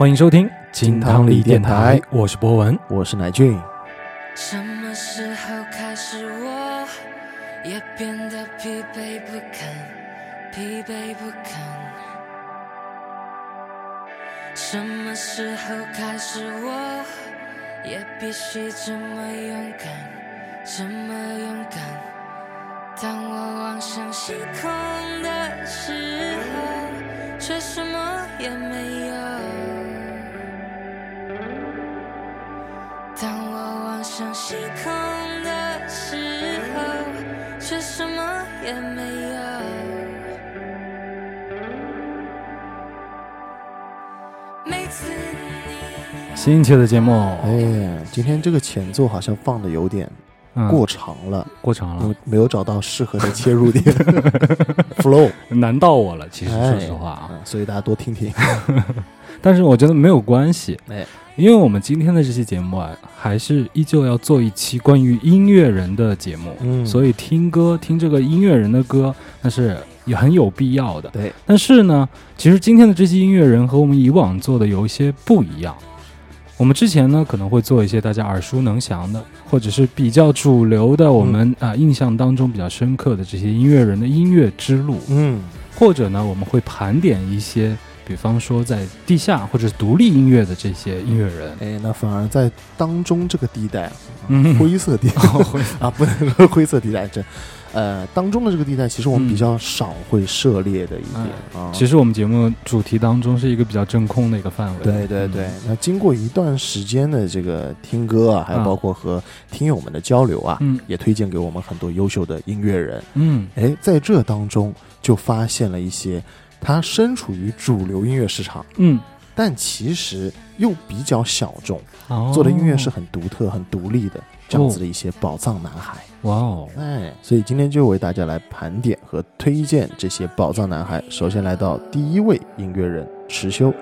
欢迎收听金汤力电台，我是博文。我是乃俊。什么时候开始，我也变得疲惫不堪，疲惫不堪？什么时候开始，我也必须这么勇敢，这么勇敢？当我望向星空的时候，却什么也没有。时候，却什么也没有。每次你新一期的节目，哎，今天这个前奏好像放的有点嗯过长了，过长了没有，没有找到适合的切入点 flow。难到我了。其实哎说实话啊，嗯所以大家多听听。但是我觉得没有关系，哎，因为我们今天的这期节目啊，还是依旧要做一期关于音乐人的节目，嗯。所以听歌听这个音乐人的歌，那是也很有必要的。对，但是呢，其实今天的这期音乐人和我们以往做的有一些不一样。我们之前呢可能会做一些大家耳熟能详的，或者是比较主流的，我们啊、印象当中比较深刻的这些音乐人的音乐之路，嗯，或者呢我们会盘点一些，比方说在地下或者是独立音乐的这些音乐人。哎，那反而在当中这个地带啊，嗯灰色地带 啊，不能说灰色地带，这呃当中的这个地带，其实我们嗯比较少会涉猎的一点啊。其实我们节目主题当中是一个比较真空的一个范围。对对对，那经过一段时间的这个听歌啊，还有啊包括和听友们的交流啊，嗯也推荐给我们很多优秀的音乐人。嗯哎，在这当中就发现了一些他身处于主流音乐市场，嗯，但其实又比较小众，哦做的音乐是很独特、很独立的这样子的一些宝藏男孩。哇哦，哎，所以今天就为大家来盘点和推荐这些宝藏男孩。首先来到第一位音乐人池修。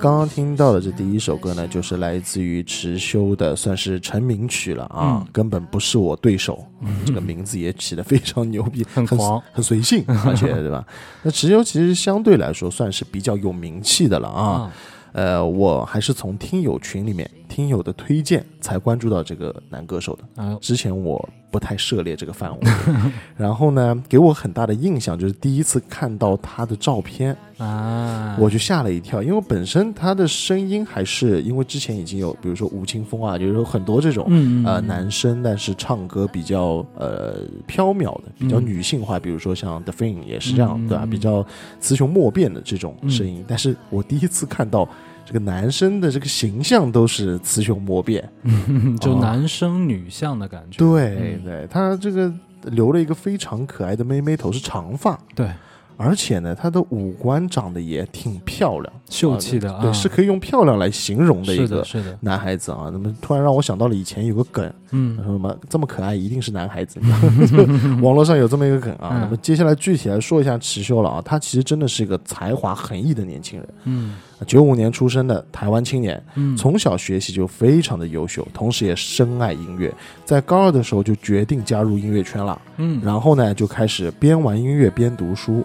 刚刚听到的这第一首歌呢，就是来自于池修的，算是成名曲了啊，嗯根本不是我对手。这个名字也起得非常牛逼，很很狂很随性，而且对吧？那池修其实相对来说算是比较有名气的了啊。啊，呃，我还是从听友群里面听友的推荐才关注到这个男歌手的。啊之前我不太涉猎这个范围，然后呢，给我很大的印象就是第一次看到他的照片，啊，我就吓了一跳，因为本身他的声音还是因为之前已经有，比如说吴青峰啊，就是有很多这种。呃，男生，但是唱歌比较呃飘渺的，比较嗯女性化，比如说像 The Fin 也是这样，对吧？比较雌雄莫辨的这种声音。但是我第一次看到这个男生的这个形象都是雌雄莫辨，嗯 就哦。男生女相的感觉。嗯对对，他这个留了一个非常可爱的妹妹头，是长发，对，而且呢，他的五官长得也挺漂亮，秀气的啊，对，是可以用漂亮来形容的一个是的，男孩子啊。那么突然让我想到了以前有个梗，嗯。什么这么可爱一定是男孩子，网络上有这么一个梗啊。嗯。那么接下来具体来说一下池修了啊，他其实真的是一个才华横溢的年轻人。嗯九五年出生的台湾青年，嗯，从小学习就非常的优秀，同时也深爱音乐。在高二的时候就决定加入音乐圈了，嗯，然后呢就开始边玩音乐边读书。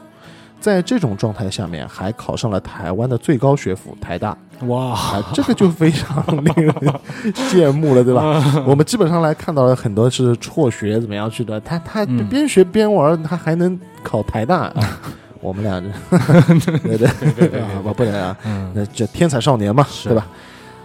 在这种状态下面，还考上了台湾的最高学府台大哇，啊，这个就非常令人羡慕了，对吧？我们基本上来看到了很多是辍学怎么样去的，他他嗯边学边玩，他还能考台大啊。我们俩，对对对对，好吧，不能啊，嗯那这天才少年嘛，对吧？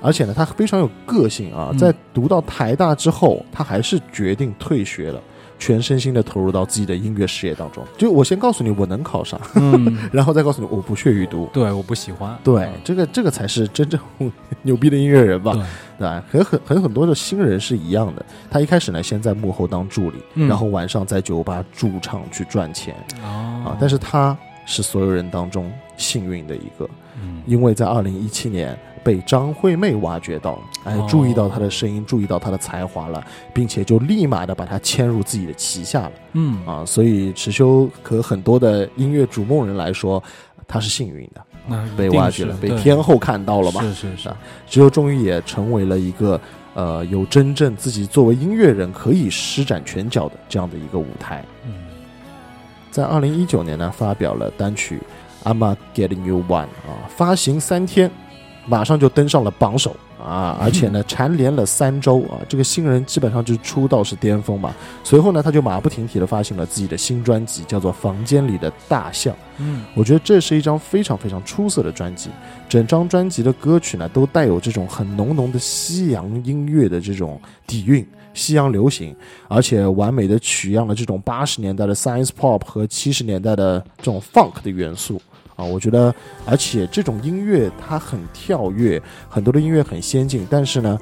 而且呢，他非常有个性啊，嗯在读到台大之后，他还是决定退学了，全身心的投入到自己的音乐事业当中。就我先告诉你我能考上，嗯，然后再告诉你我不屑于读。对，我不喜欢，对，这个这个才是真正 牛逼的音乐人吧？对，对吧？和很很很多的新人是一样的。他一开始呢，先在幕后当助理，嗯然后晚上在酒吧驻唱去赚钱哦啊。但是他是所有人当中幸运的一个，嗯。因为在二零一七年被张惠妹挖掘到，哎哦，注意到她的声音，注意到她的才华了，并且就立马的把她签入自己的旗下了。嗯。啊。所以池修和很多的音乐逐梦人来说，他是幸运的，那被挖掘了，被天后看到了嘛。是是是。啊，池修终于也成为了一个呃有真正自己作为音乐人可以施展拳脚的这样的一个舞台。嗯在二零一九年呢，发表了单曲《I'm a Getting You One》啊，发行三天，马上就登上了榜首。啊，而且呢，蝉联了三周啊，这个新人基本上就是出道是巅峰嘛。随后呢，他就马不停蹄的发行了自己的新专辑，叫做《房间里的大象》。嗯我觉得这是一张非常非常出色的专辑，整张专辑的歌曲呢都带有这种很浓浓的西洋音乐的这种底蕴，西洋流行，而且完美的取样了这种八十年代的 science pop 和七十年代的这种 funk 的元素。啊，我觉得，而且这种音乐它很跳跃，很多的音乐很先进，但是呢，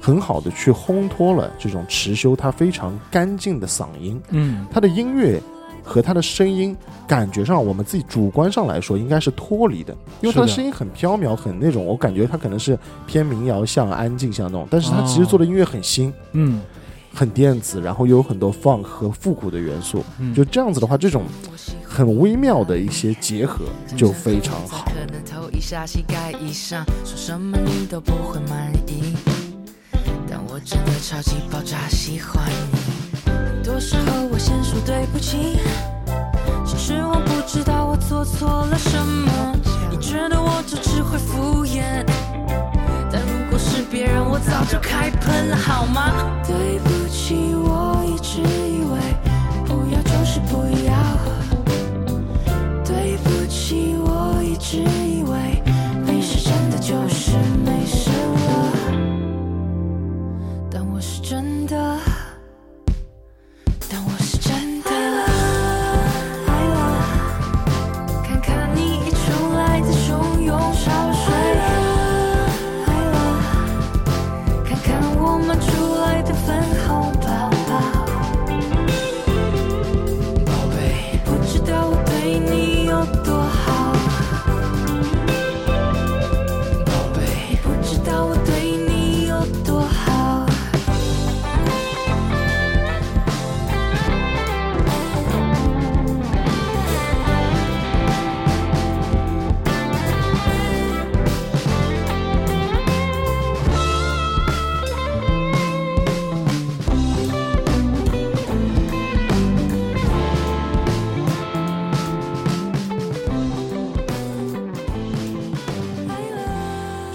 很好的去烘托了这种持修他非常干净的嗓音，嗯。他的音乐和他的声音，感觉上我们自己主观上来说应该是脱离的，因为他的声音很飘渺，很那种，我感觉他可能是偏民谣像、安静像那种，但是他其实做的音乐很新、嗯很电子，然后又有很多 funk 和复古的元素，嗯，就这样子的话，这种很微妙的一些结合就非常好。可能头一下膝盖以上，说什么你都不会满意。但我真的超级爆炸喜欢你。很多时候我先说对不起，其实我不知道我做错了什么。你觉得我就只会敷衍，但如果是别人，我早就开喷了，好吗？对不是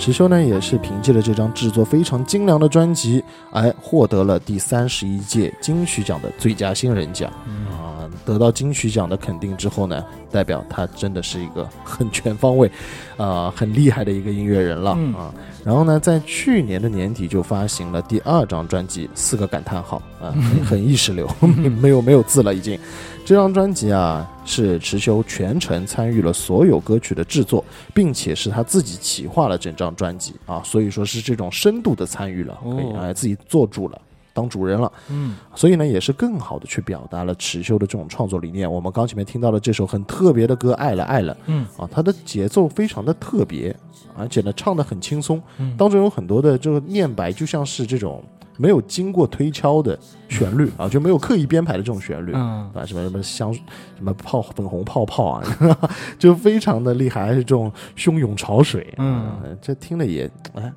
池修呢，也是凭借着这张制作非常精良的专辑，哎，获得了第三十一届金曲奖的最佳新人奖啊。得到金曲奖的肯定之后呢，代表他真的是一个很全方位，啊、很厉害的一个音乐人了嗯啊。然后呢，在去年的年底就发行了第二张专辑，四个感叹号啊，很 很意识流，没有没有字了已经。这张专辑啊，是池修全程参与了所有歌曲的制作，并且是他自己企划了整张专辑啊，所以说是这种深度的参与了，可以哦哎自己做主了。当主人了，嗯所以呢，也是更好的去表达了池修的这种创作理念。我们刚前面听到了这首很特别的歌《爱了爱了》嗯啊，它的节奏非常的特别，而且呢唱的很轻松，嗯当中有很多的这个念白，就像是这种没有经过推敲的旋律啊，就没有刻意编排的这种旋律。嗯啊，什么什么香，什么泡粉红泡泡啊，就非常的厉害，还是这种汹涌潮水，嗯呃这听了也哎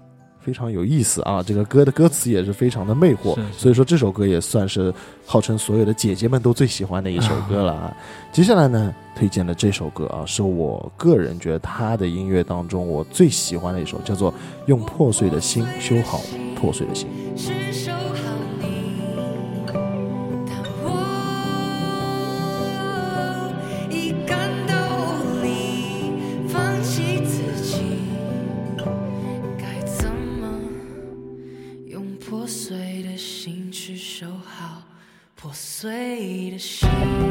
非常有意思啊。这个歌的歌词也是非常的魅惑，是是所以说这首歌也算是号称所有的姐姐们都最喜欢的一首歌了啊。接下来呢，推荐的这首歌啊，是我个人觉得他的音乐当中我最喜欢的一首，叫做《用破碎的心修好破碎的心》。碎的心？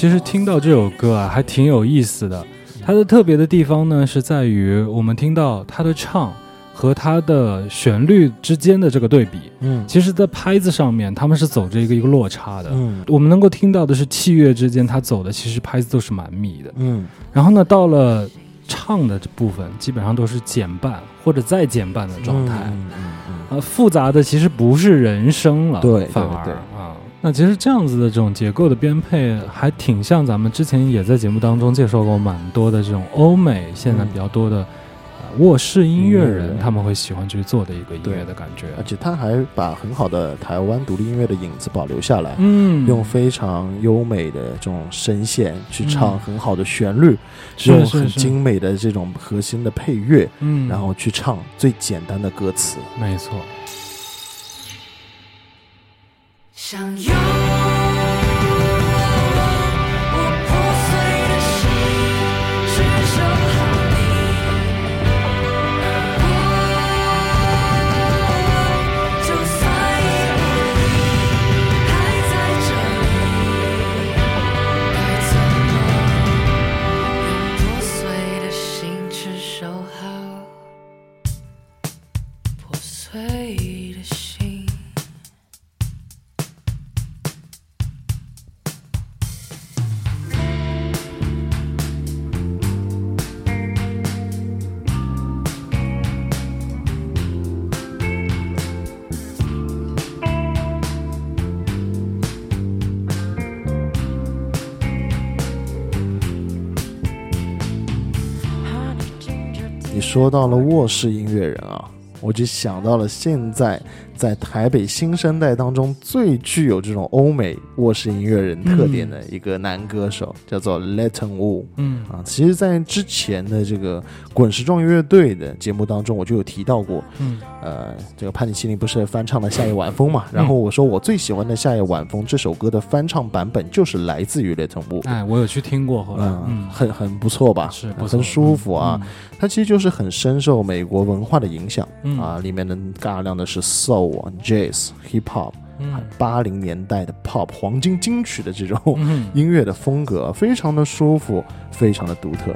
其实听到这首歌啊，还挺有意思的。它的特别的地方呢，是在于我们听到它的唱和它的旋律之间的这个对比。嗯其实，在拍子上面，他们是走着一个一个落差的。嗯我们能够听到的是器乐之间，它走的其实拍子都是蛮密的。嗯然后呢，到了唱的这部分，基本上都是减半或者再减半的状态。嗯嗯嗯呃，复杂的其实不是人声了，对反而对对啊，那其实这样子的这种结构的编配，还挺像咱们之前也在节目当中介绍过蛮多的这种欧美现在比较多的、呃卧室音乐人，他们会喜欢去做的一个音乐的感觉。而且他还把很好的台湾独立音乐的影子保留下来，嗯，用非常优美的这种声线去唱嗯很好的旋律，是用很精美的这种核心的配乐，嗯，然后去唱最简单的歌词。没错，想拥说到了卧室音乐人啊，我就想到了现在在台北新生代当中最具有这种欧美卧室音乐人特点的一个男歌手，叫做 Letton Wu。嗯啊，其实，在之前的这个滚石壮乐队的节目当中，我就有提到过，嗯呃，这个潘尼西林不是翻唱了《夏夜晚风》嘛？然后我说我最喜欢的《夏夜晚风》这首歌的翻唱版本就是来自于 Letton Wu。哎，我有去听过，后来，嗯，嗯，很很不错吧？是不错很舒服啊。，它其实就是很深受美国文化的影响、嗯啊，里面的大量的是 soul 啊、jazz、hip hop，嗯八零年代的 pop 黄金金曲的这种嗯音乐的风格，非常的舒服，非常的独特。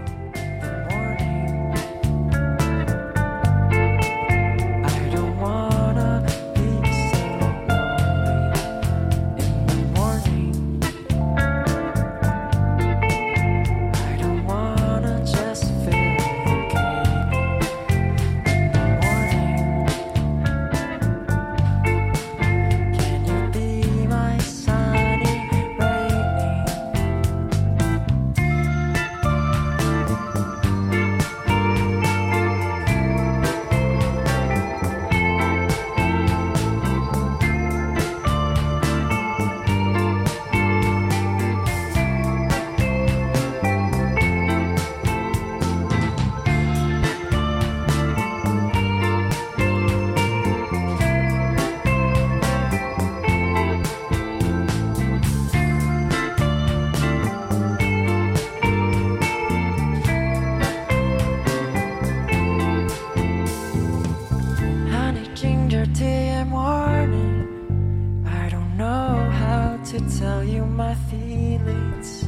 Tell you my feelings.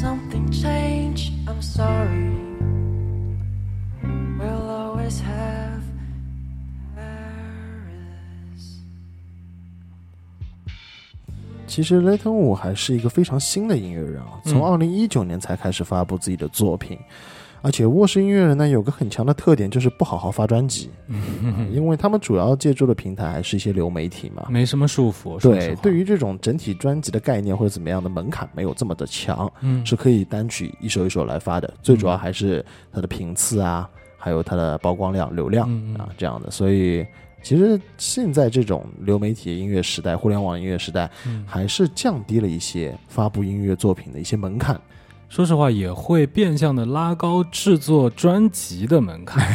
Something changed, I'm sorry. We'll always have Paris. 其实雷腾伍还是一个非常新的音乐人啊，从嗯二零一九年才开始发布自己的作品。而且卧室音乐人呢有个很强的特点，就是不好好发专辑，嗯因为他们主要借助的平台还是一些流媒体嘛。没什么束缚。对，对于这种整体专辑的概念或者怎么样的门槛没有这么的强，嗯是可以单曲一首一首来发的。最主要还是它的频次啊，还有它的曝光量、流量啊这样的。所以其实现在这种流媒体音乐时代、互联网音乐时代，嗯还是降低了一些发布音乐作品的一些门槛。说实话，也会变相的拉高制作专辑的门槛。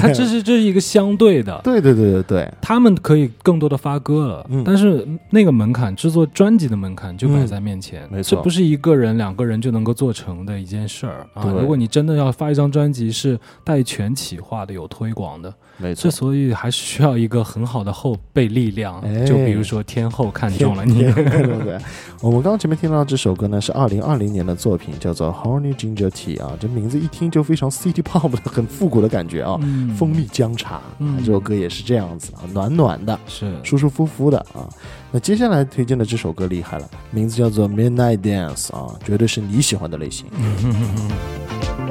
它这是这是一个相对的，对对对对对，他们可以更多的发歌了，嗯但是那个门槛，制作专辑的门槛就摆在面前，嗯没错这不是一个人、两个人就能够做成的一件事儿啊！如果你真的要发一张专辑，是带全企划的、有推广的，没错这。所以还是需要一个很好的后备力量。哎就比如说天后看中了你，对我们刚刚前面听到这首歌呢，是二零二零年的作品，叫做《Honey Ginger Tea》啊，这名字一听就非常 City Pop 的，很复古的感觉啊。嗯蜂蜜姜茶，嗯啊这首歌也是这样子啊，暖暖的，是舒舒服服的啊。那接下来推荐的这首歌厉害了，名字叫做《Midnight Dance》啊，绝对是你喜欢的类型。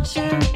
not sure.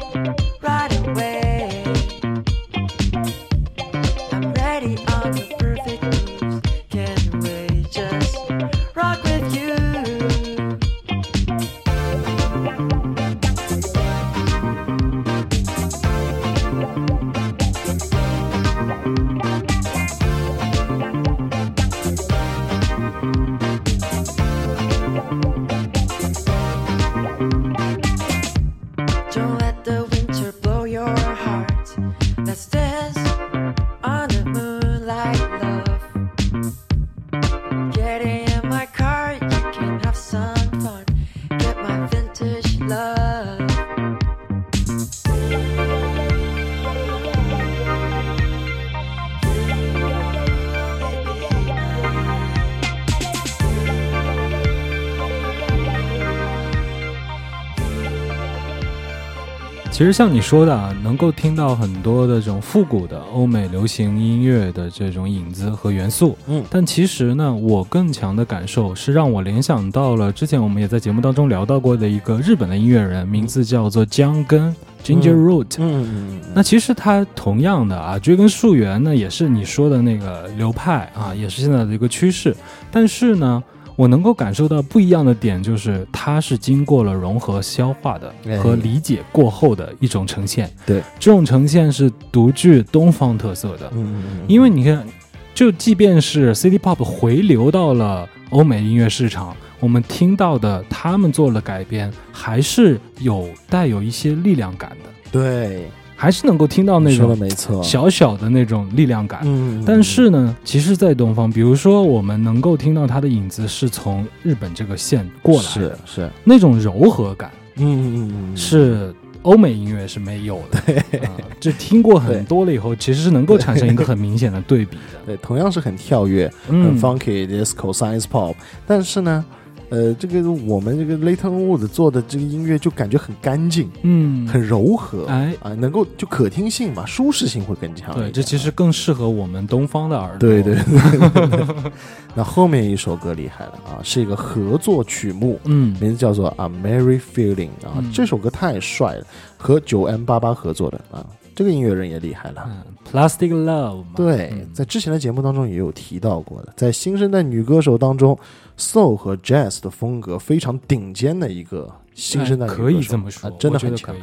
其实像你说的啊，能够听到很多的这种复古的欧美流行音乐的这种影子和元素，嗯但其实呢，我更强的感受是让我联想到了之前我们也在节目当中聊到过的一个日本的音乐人，名字叫做江根 （Ginger 嗯 Root）。嗯嗯嗯那其实他同样的啊，追根溯源呢，也是你说的那个流派啊，也是现在的一个趋势。但是呢，我能够感受到不一样的点，就是它是经过了融合、消化的哎。和理解过后的一种呈现。对，这种呈现是独具东方特色的。嗯嗯嗯，因为你看，就即便是 City Pop 回流到了欧美音乐市场，我们听到的他们做了改编，还是有带有一些力量感的，对，还是能够听到那种没错，小小的那种力量感。但是呢，其实，在东方，比如说我们能够听到它的影子是从日本这个线过来是的，是，那种柔和感嗯嗯嗯嗯，是欧美音乐是没有的。啊，这听过很多了以后，其实是能够产生一个很明显的对比的。对，同样是很跳跃、很嗯，funky、disco、science pop，但是呢，呃，这个我们这个 Leighton Wood 做的这个音乐就感觉很干净、嗯，很柔和，哎，啊，能够就可听性嘛，舒适性会更强。对，这其实更适合我们东方的耳朵。对对对对对。那后面一首歌厉害了啊，是一个合作曲目，嗯，名字叫做《A Merry Feeling》啊，嗯这首歌太帅了，和九 M 八八合作的啊，这个音乐人也厉害了。嗯，Plastic Love。对，嗯在之前的节目当中也有提到过的，在新生代女歌手当中，soul 和 jazz 的风格非常顶尖的一个新生代女歌手，哎可以这么说，啊，真的很强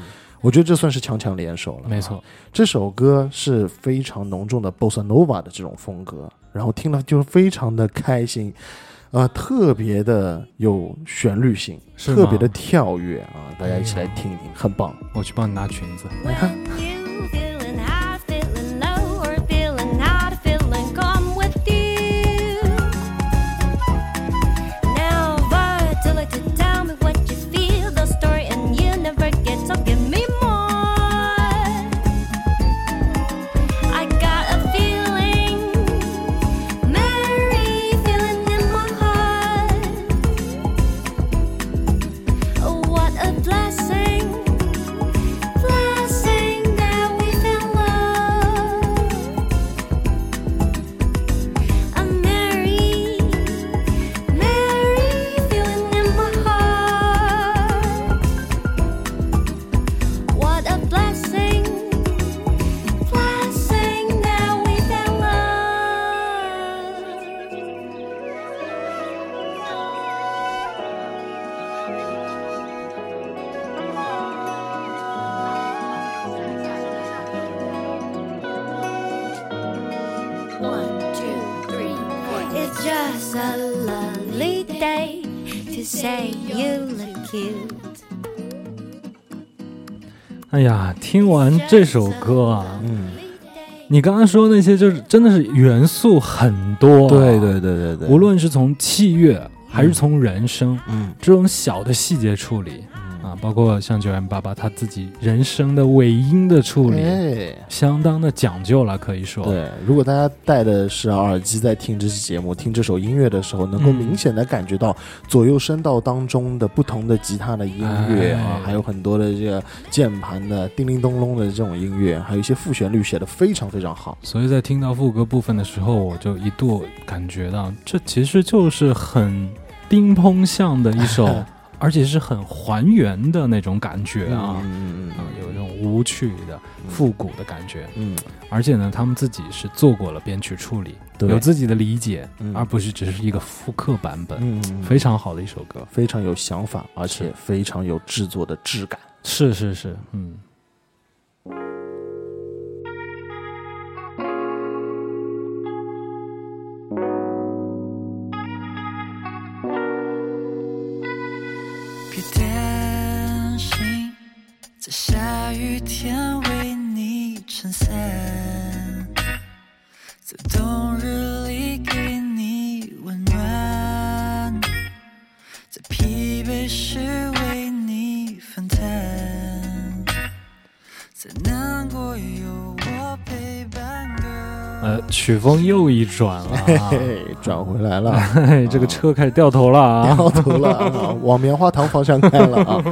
我觉得这算是强强联手了。没错，，这首歌是非常浓重的 bossa nova 的这种风格，然后听了就是非常的开心，啊、特别的有旋律性，特别的跳跃啊！大家一起来听一听，很棒。我去帮你拿裙子。you feel 哎呀，听完这首歌啊，嗯，你刚刚说那些就是真的是元素很多、啊。对对，对对对，无论是从器乐还是从人声，嗯。这种小的细节处理啊，包括像九 M 八八他自己人声的尾音的处理，哎，相当的讲究了，可以说。对，如果大家戴的是耳机在听这期节目、听这首音乐的时候，能够嗯明显的感觉到左右声道当中的不同的吉他的音乐啊，哎还有很多的这个键盘的叮铃咚隆的这种音乐，还有一些副旋律写的非常非常好。所以在听到副歌部分的时候，我就一度感觉到，这其实就是很叮砰像的一首，而且是很还原的那种感觉啊，嗯嗯啊，有一种无趣的复古的感觉。嗯而且呢，他们自己是做过了编曲处理，对有自己的理解，嗯而不是只是一个复刻版本。嗯，嗯非常好的一首歌，非常有想法，而且非常有制作的质感。是是是，嗯。曲风又一转了、啊，嘿嘿，转回来了，嘿，这个车开始掉头了啊！掉头了啊，往棉花糖方向开了啊。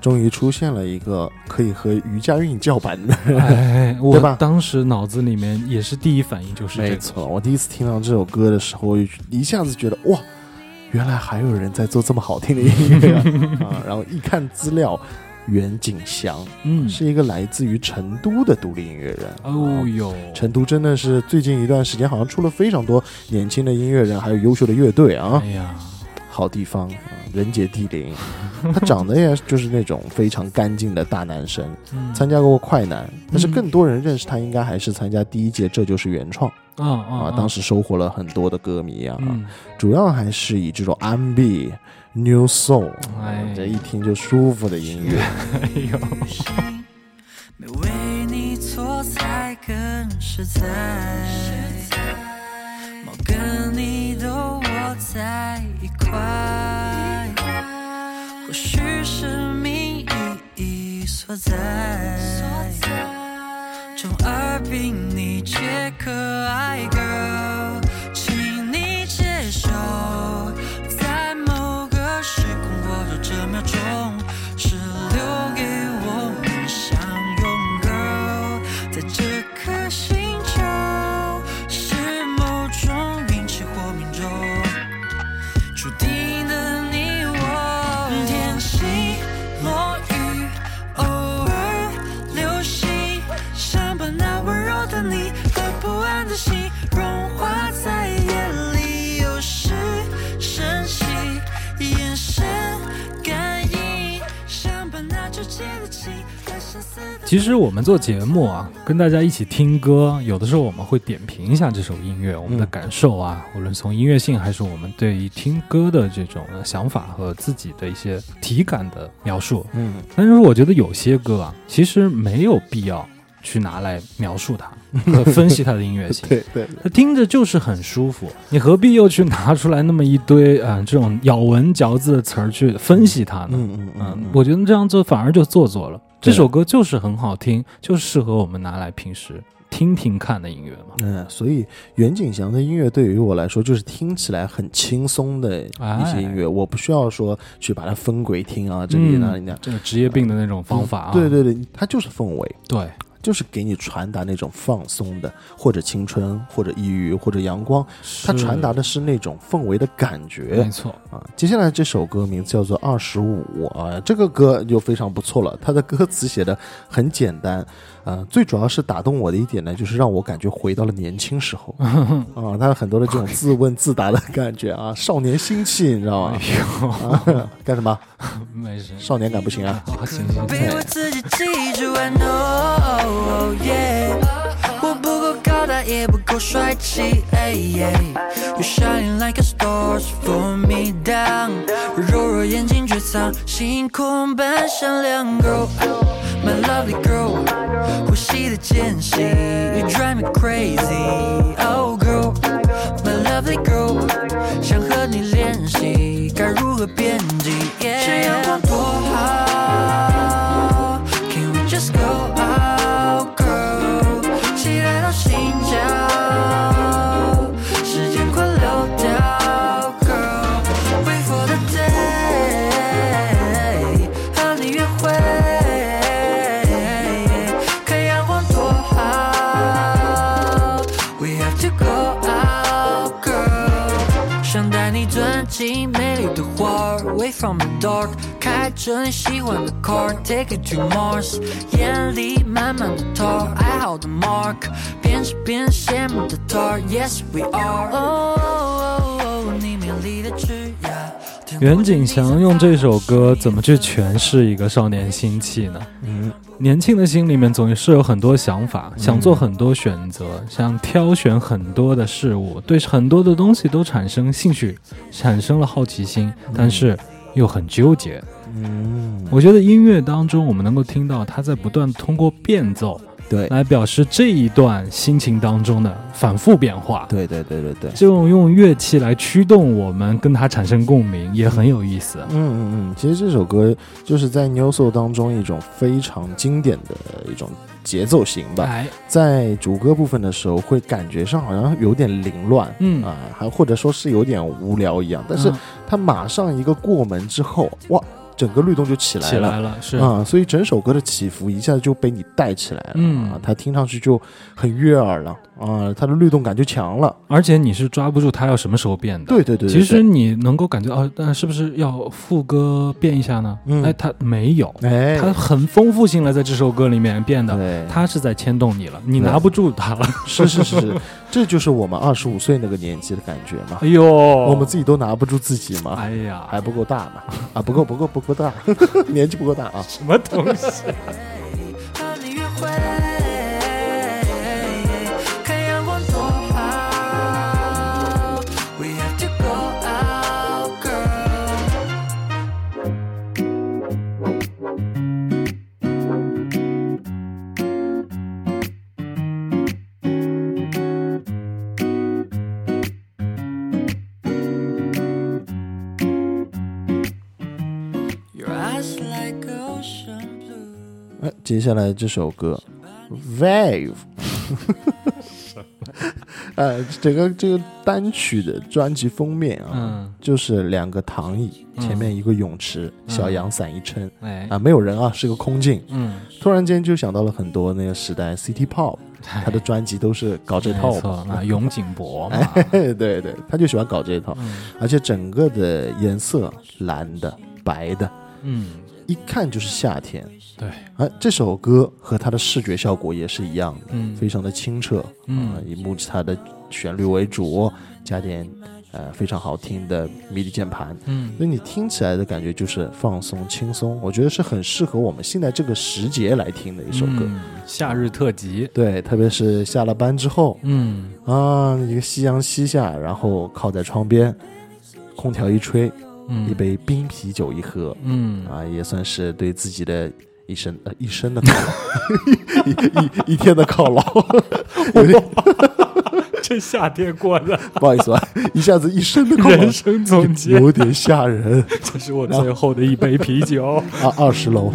终于出现了一个可以和于佳韵叫板的，哎，我对吧当时脑子里面也是第一反应就是这个，没错，我第一次听到这首歌的时候，一下子觉得哇，原来还有人在做这么好听的音乐啊！啊然后一看资料，袁景祥嗯，是一个来自于成都的独立音乐人。哦哟，成都真的是最近一段时间，好像出了非常多年轻的音乐人，还有优秀的乐队啊。哎，呀，好地方啊，人杰地灵。他长得也就是那种非常干净的大男生，嗯。参加过快男，但是嗯。更多人认识他，应该还是参加第一届《这就是原创》啊啊啊，当时收获了很多的歌迷啊。嗯，主要还是以这种 R&B、New Soul，哎。这一听就舒服的音乐。哎呦，没为你错才更实在，猫跟你都窝在一块，或许是命意义所在。中二病你却可爱，girl，请你接受，其实我们做节目啊，跟大家一起听歌，有的时候我们会点评一下这首音乐，我们的嗯感受啊，无论从音乐性还是我们对于听歌的这种呃想法和自己的一些体感的描述。嗯，但是我觉得有些歌啊，其实没有必要去拿来描述它和分析它的音乐性。对对，它听着就是很舒服，你何必又去拿出来那么一堆啊、呃这种咬文嚼字的词儿去分析它呢？嗯嗯嗯，我觉得这样做反而就做作了。对。这首歌就是很好听，就适合我们拿来平时听听看的音乐嘛。嗯，所以袁景祥的音乐对于我来说，就是听起来很轻松的一些音乐，我不需要说去把它分轨听啊，这里嗯哪里那。这个职业病的那种方法啊，对对对，它就是氛围，对，就是给你传达那种放松的，或者青春，或者抑郁，或者阳光，它传达的是那种氛围的感觉没错，啊。接下来这首歌名字叫做《二十五》啊，这个歌就非常不错了，它的歌词写的很简单。啊，最主要是打动我的一点呢，就是让我感觉回到了年轻时候 啊，他有很多的这种自问自答的感觉啊，少年心气，你知道吗？干什么？呦，没事，少年感不行啊？好，行行别行，为自己记住，I know，yeah 我不够高大，也不够帅气，哎 You shining like a stars for me down，柔弱眼睛却藏星空般闪亮，Girl，my lovely girl，呼吸的间隙，You drive me crazy，Oh girl，my lovely girl，想和你联系，该如何编辑？Yeah. From the dark，开着你喜欢的 car，Take it to Mars，眼里满满的 tar，爱好的 mark，边吃边羡慕的 tar，Yes we are。哦，你美丽的枝桠。袁景祥用这首歌怎么去诠释一个少年心气呢？嗯，年轻的心里面总是有很多想法，想做很多选择，想挑选很多的事物，对很多的东西都产生兴趣，产生了好奇心，但是又很纠结。嗯，我觉得音乐当中，我们能够听到他在不断通过变奏对，来表示这一段心情当中的反复变化。对对对对对。这种用乐器来驱动我们跟它产生共鸣，也很有意思。嗯嗯嗯，其实这首歌就是在 New Soul 当中一种非常经典的一种节奏型吧，哎，在主歌部分的时候会感觉上好像有点凌乱，嗯啊，还或者说是有点无聊一样，但是嗯它马上一个过门之后，哇，整个律动就起来了。起来了，是。啊，所以整首歌的起伏一下就被你带起来了，嗯。啊，它听上去就很悦耳了，啊，它的律动感就强了，而且你是抓不住它要什么时候变的。对对对对其实你能够感觉到，那是不是要副歌变一下呢？嗯。哎，它没有，哎，它很丰富性了，在这首歌里面变的，对，它是在牵动你了，你拿不住它了。是是是是，这就是我们二十五岁那个年纪的感觉嘛，哎呦，我们自己都拿不住自己嘛，哎呀，还不够大嘛，啊，不够不够不够大，年纪不够大啊，什么东西？和接下来这首歌《Wave》，呃，整个这个单曲的专辑封面啊，嗯，就是两个躺椅，嗯。前面一个泳池，嗯小阳伞一撑哎，啊，没有人啊，是个空镜。嗯，突然间就想到了很多那个时代 City Pop，他的专辑都是搞这套。没错 永井博嘛，对对对，他就喜欢搞这一套，嗯。而且整个的颜色蓝的、白的，嗯，一看就是夏天。对，啊，这首歌和它的视觉效果也是一样的，嗯非常的清澈，嗯啊，以木吉他的旋律为主，加点呃非常好听的迷笛键盘，嗯所以你听起来的感觉就是放松轻松，我觉得是很适合我们现在这个时节来听的一首歌。嗯夏日特辑，对，特别是下了班之后嗯啊，一个夕阳西下，然后靠在窗边，空调一吹，嗯，一杯冰啤酒一喝，嗯啊，也算是对自己的一生呃一生的犒劳，一一一天的犒劳，有点 这夏天过的 不好意思啊，一下子一生的犒人，生总结，有点吓人这是我最后的一杯啤酒。啊！二十楼，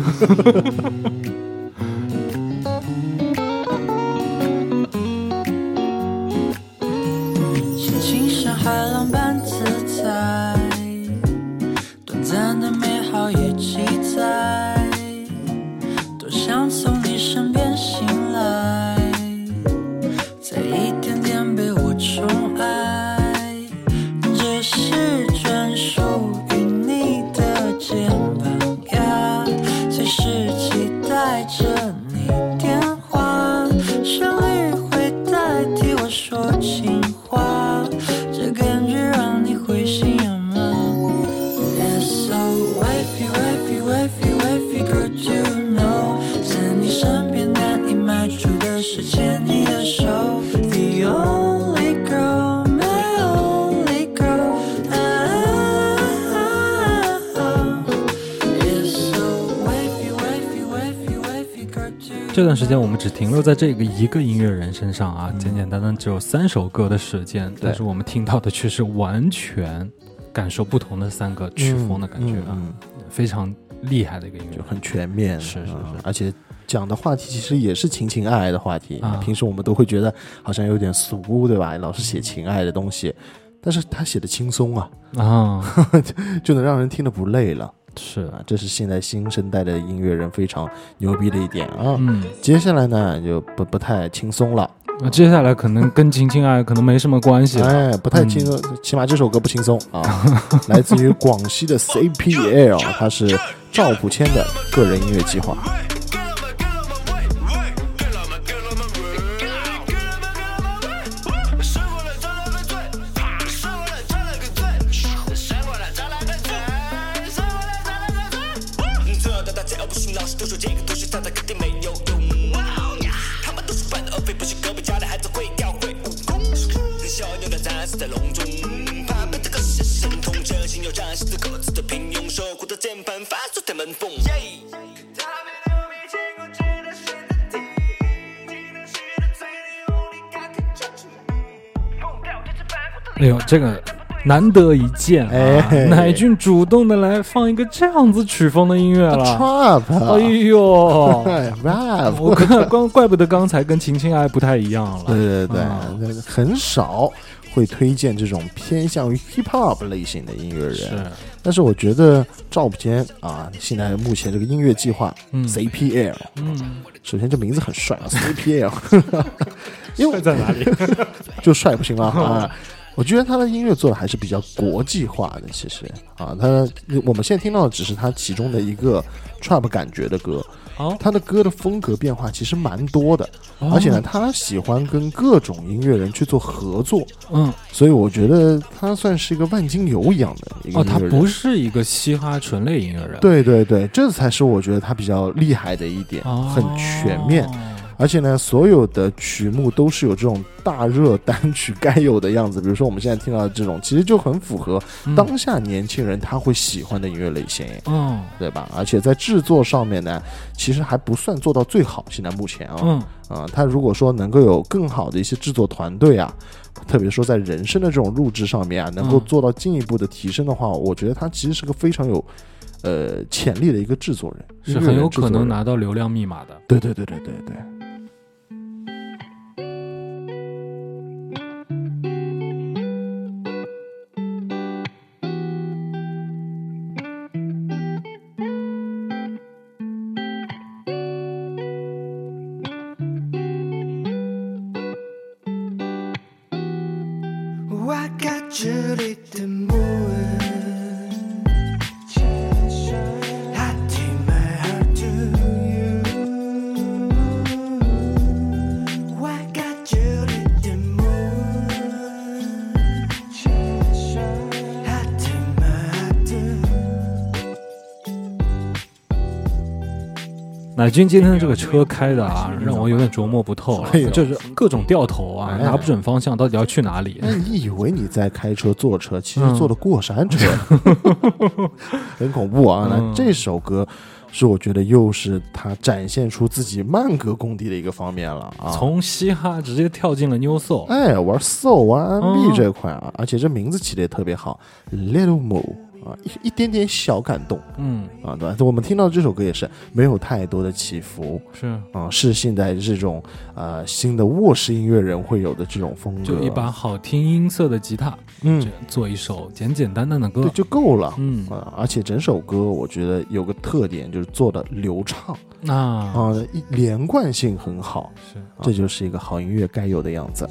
停留在这个一个音乐人身上啊，简简单单只有三首歌的时间，但是我们听到的却是完全感受不同的三个曲风的感觉啊，嗯，非常厉害的一个音乐。就很全面，是是是嗯而且讲的话题其实也是情情爱爱的话题。啊平时我们都会觉得好像有点俗，对吧？老是写情爱的东西，但是他写的轻松啊，啊，就能让人听得不累了是，啊！这是现在新生代的音乐人非常牛逼的一点啊。嗯，接下来呢，就不不太轻松了，那接下来可能跟情情爱爱可能没什么关系了。哎，不太轻松，起码这首歌不轻松啊。来自于广西的 CPL，它是赵普谦的个人音乐计划。哎呦，这个难得一见啊！哎乃俊主动的来放一个这样子曲风的音乐了。Trap，哎呦，哎，rap，我看光怪不得刚才跟情情爱不太一样了。对对对很少会推荐这种偏向于 hip hop 类型的音乐人。是，但是我觉得赵普坚啊，现在目前这个音乐计划、嗯 CPL，嗯，首先这名字很帅啊，CPL，因为在哪里？就帅不行了？啊。我觉得他的音乐做的还是比较国际化的，其实。啊，他我们现在听到的只是他其中的一个 trap 感觉的歌，哦，他的歌的风格变化其实蛮多的，哦。而且呢，他喜欢跟各种音乐人去做合作，嗯，所以我觉得他算是一个万金油一样的一个哦，他。不是一个嘻哈纯类音乐人，对对对，这才是我觉得他比较厉害的一点，哦，很全面。而且呢，所有的曲目都是有这种大热单曲该有的样子。比如说我们现在听到的这种，其实就很符合嗯当下年轻人他会喜欢的音乐类型，嗯对吧？而且在制作上面呢，其实还不算做到最好。现在目前啊，嗯啊，他如果说能够有更好的一些制作团队啊，特别说在人声的这种录制上面啊，能够嗯做到进一步的提升的话，我觉得他其实是个非常有呃潜力的一个制作人，是很有可能。拿到流量密码的。对对对对对对。Julie 乃军今天的这个车开的啊，让我有点琢磨不透就是各种掉头啊，哎拿不准方向，到底要去哪里？那你以为你在开车坐车，其实嗯。坐的过山车，很恐怖啊！那嗯这首歌是我觉得又是他展现出自己慢歌功底的一个方面了啊。从嘻哈直接跳进了 New Soul，哎玩 soul 玩 R&B 嗯。这块啊，而且这名字起的也特别好，Little Mo 啊，一一点点小感动嗯，啊，对吧？我们听到这首歌也是没有太多的起伏是啊，是现在这种呃新的卧室音乐人会有的这种风格，就一把好听音色的吉他，嗯，做一首简简单单的歌对，就够了。嗯啊，而且整首歌我觉得有个特点，就是做的流畅啊啊，连贯性很好，是这就是一个好音乐该有的样子。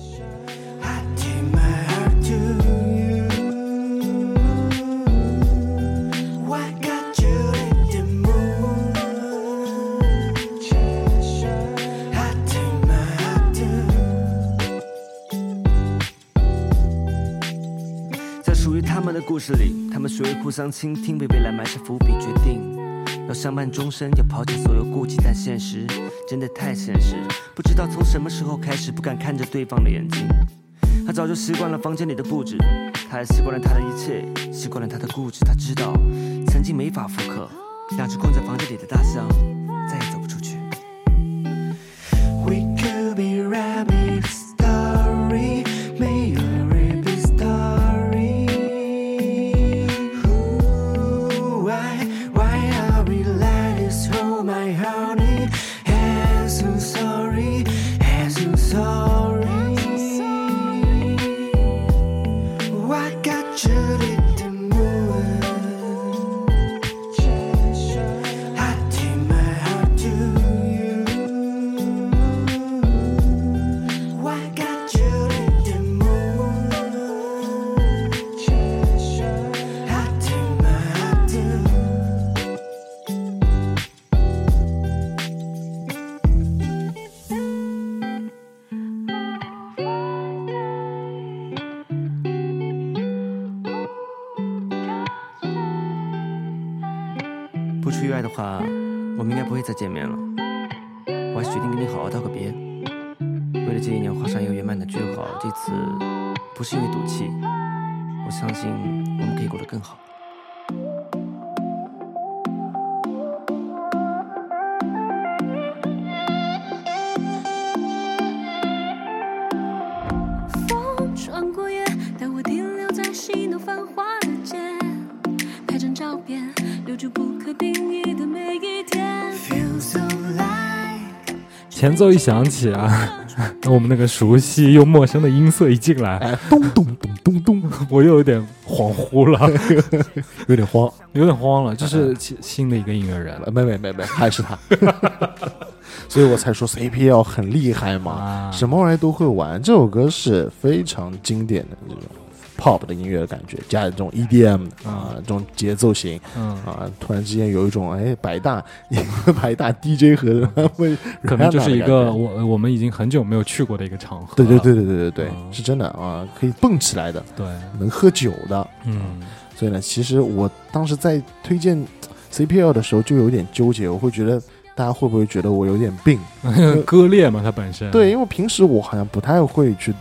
故事里，他们学会互相倾听，为未来埋下伏笔，决定要相伴终身，要抛弃所有顾忌，但现实真的太现实，不知道从什么时候开始不敢看着对方的眼睛。他早就习惯了房间里的布置，他也习惯了他的一切，习惯了他的固执。他知道曾经没法复刻，两只困在房间里的大象不前奏一响起啊，我们那个熟悉又陌生的音色一进来，哎，咚咚咚咚咚，我又有点恍惚了，有点慌。有点慌了。这是新新的一个音乐人了没没没没，还是他，所以我才说 CPL 很厉害嘛，啊，什么玩意都会玩。这首歌是非常经典的这种 pop 的音乐的感觉，加这种 EDM 啊，这种节奏型嗯，啊，突然之间有一种哎百大 百大 DJ 和会可能就是一个我我们已经很久没有去过的一个场合。对对对对对对对，嗯。是真的啊，可以蹦起来的，对，能喝酒的。嗯，所以呢，其实我当时在推荐 CPL 的时候就有点纠结，我会觉得大家会不会觉得我有点病？割裂嘛，它本身。对，因为平时我好像不太会去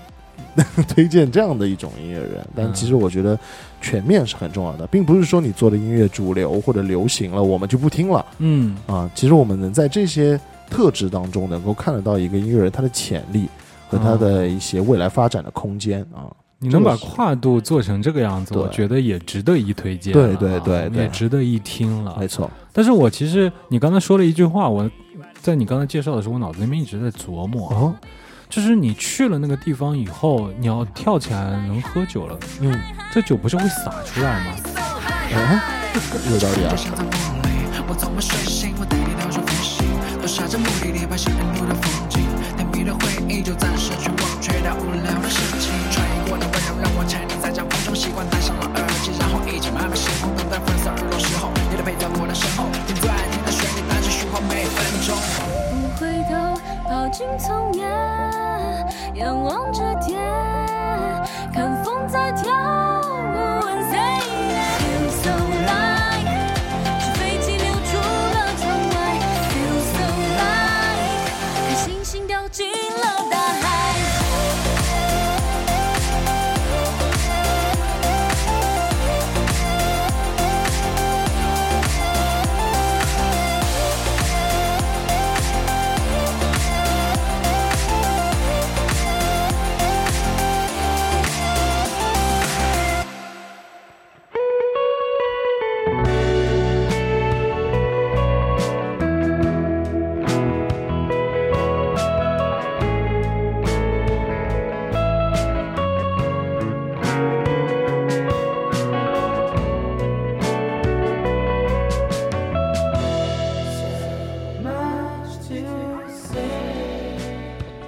推荐这样的一种音乐人，但嗯其实我觉得全面是很重要的，并不是说你做的音乐主流或者流行了，我们就不听了嗯啊。其实我们能在这些特质当中能够看得到一个音乐人他的潜力和他的一些未来发展的空间啊。你能把跨度做成这个样子，我觉得也值得一推荐。对对对也值得一听了没。错，但是我其实你刚才说了一句话，我在你刚才介绍的时候，我脑子里面一直在琢磨，哦，就是你去了那个地方以后，你要跳起来能喝酒了，嗯，这酒不是会洒出来吗？嗯，有道理啊。像跑进丛叶，仰望着天，看风在跳。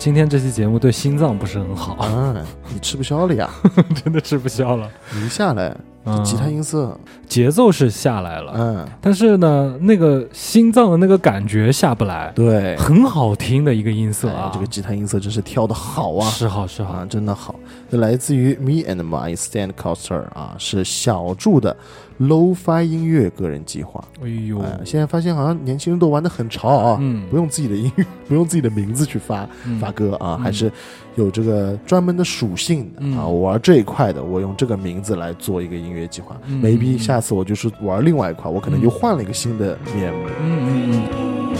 今天这期节目对心脏不是很好，啊，你吃不消了呀！真的吃不消了。一下来，嗯。吉他音色，节奏是下来了，嗯，但是呢，那个心脏的那个感觉下不来，对，很好听的一个音色啊，哎这个吉他音色真是跳的好啊！是好是好。啊，，真的好。这来自于 Me and My Stand Coaster 啊，是小柱的 Lo-Fi 音乐个人计划。哎呦，哎，现在发现好像年轻人都玩的很潮啊，嗯不用自己的音乐，不用自己的名字去发、嗯发歌啊，嗯还是有这个专门的属性的、嗯啊。我玩这一块的，我用这个名字来做一个音乐计划。嗯 maybe 嗯下次我就是玩另外一块，我可能嗯又换了一个新的面目。嗯嗯嗯。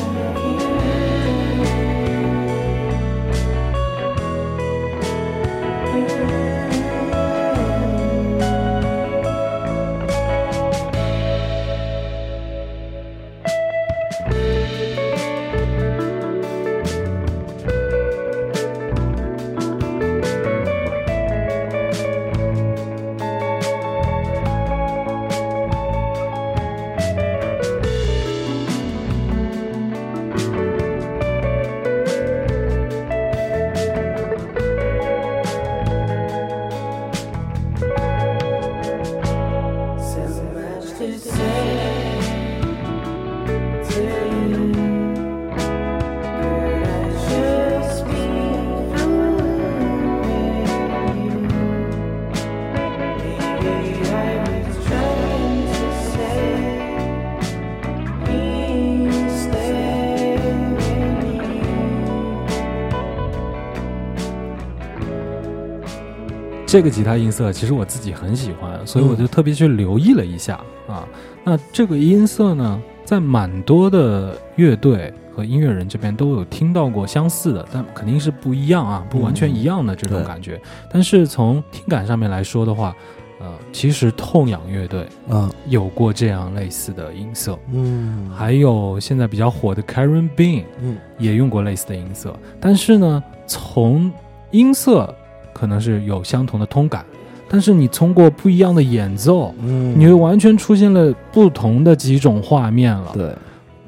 这个吉他音色其实我自己很喜欢，所以我就特别去留意了一下、啊。那这个音色呢，在蛮多的乐队和音乐人这边都有听到过相似的，但肯定是不一样啊，不完全一样的这种感觉。但是从听感上面来说的话，呃，其实痛仰乐队啊，有过这样类似的音色，嗯，还有现在比较火的 Karen Bean 嗯。也用过类似的音色，但是呢，从音色可能是有相同的通感，但是你通过不一样的演奏，嗯，你会完全出现了不同的几种画面了。对，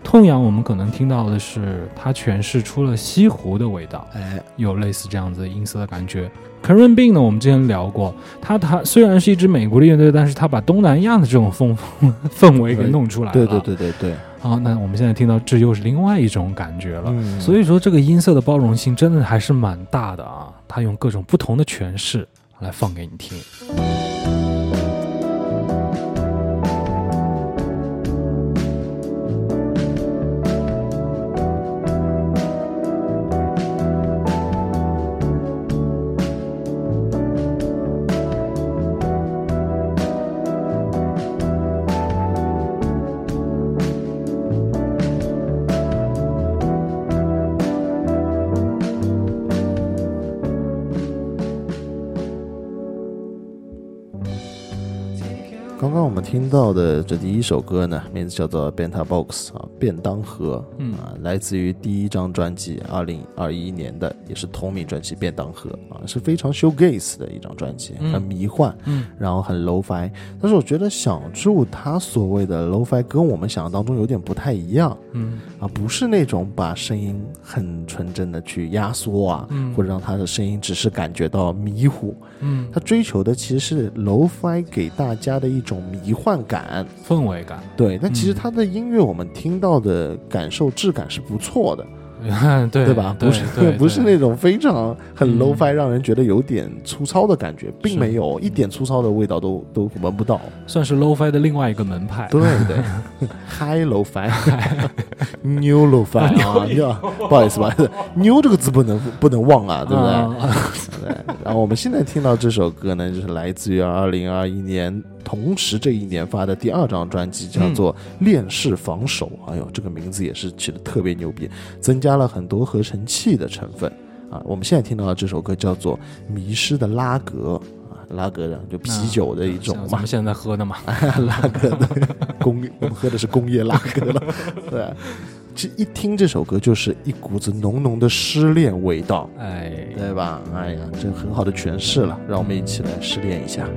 痛痒我们可能听到的是它诠释出了西湖的味道，哎，有类似这样子的音色的感觉。Karen Bean 呢，我们之前聊过，他他虽然是一支美国的乐队，但是他把东南亚的这种风氛围给弄出来了。对对对对对，好，那我们现在听到这又是另外一种感觉了。嗯所以说，这个音色的包容性真的还是蛮大的啊！他用各种不同的诠释来放给你听。到的这第一首歌呢，名字叫做《Benta Box》啊，便当盒，嗯。啊，来自于第一张专辑，二零二一年的，也是同名专辑《便当盒》啊，是非常 showgaze 的一张专辑，嗯。很迷幻，嗯。然后很 low-fi。但是我觉得小柱他所谓的 low-fi 跟我们想象当中有点不太一样嗯。啊，不是那种把声音很纯真的去压缩啊，嗯。或者让他的声音只是感觉到迷糊，嗯，他追求的其实是 low-fi 给大家的一种迷幻感。氛围感，对，但其实嗯他的音乐我们听到的感受质感是不错的，对对吧？不是对不是那种非常很嗯 low-fi 让人觉得有点粗糙的感觉，并没有一点粗糙的味道都都闻不到。算是 low-fi 的另外一个门派。对对，high low-fi，new low-fi 啊，呀，不好意思，不好意思，new 这个字不能不能忘啊，对不对？啊对，然后我们现在听到这首歌呢，就是来自于二零二一年，同时这一年发的第二张专辑，叫做《恋式防守》。哎呦，这个名字也是起的特别牛逼，增加了很多合成器的成分啊。我们现在听到的这首歌叫做《迷失的拉格》啊，拉格的就啤酒的一种嘛我们，现在喝的嘛。拉格的工，我们喝的是工业拉格了，对。其实一听这首歌，就是一股子浓浓的失恋味道，哎，对吧？哎呀，这很好的诠释了，让我们一起来失恋一下。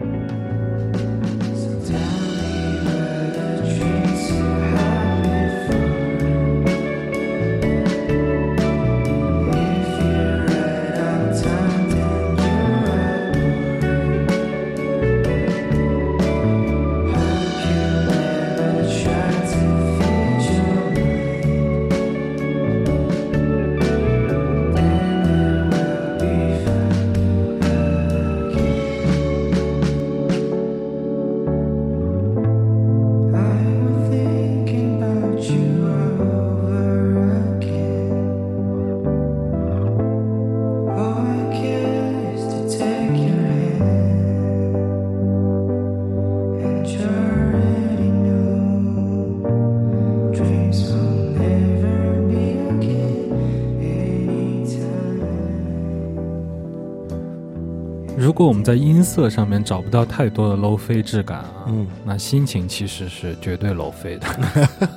在音色上面找不到太多的 low 飞质感啊，嗯，那心情其实是绝对 low 飞的。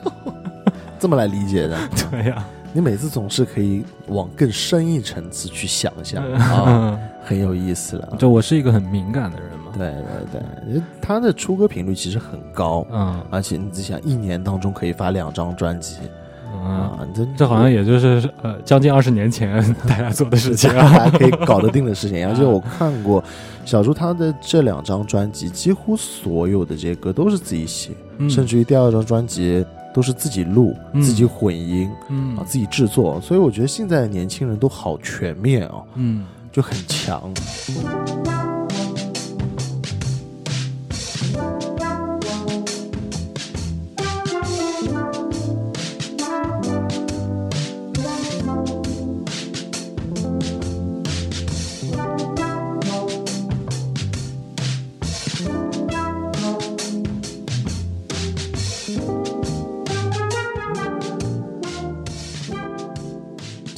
这么来理解的。对呀、你每次总是可以往更深一层次去想象啊，很有意思了。就我是一个很敏感的人嘛。对对对，他的出歌频率其实很高，嗯而且你只想，一年当中可以发两张专辑嗯，啊，这这好像也就是呃将近二十年前 大家做的事情啊。大家可以搞得定的事情。而且我看过小猪他的这两张专辑，几乎所有的这些歌都是自己写，嗯甚至于第二张专辑都是自己录、嗯自己混音嗯啊、自己制作。所以我觉得现在的年轻人都好全面哦，嗯，就很强。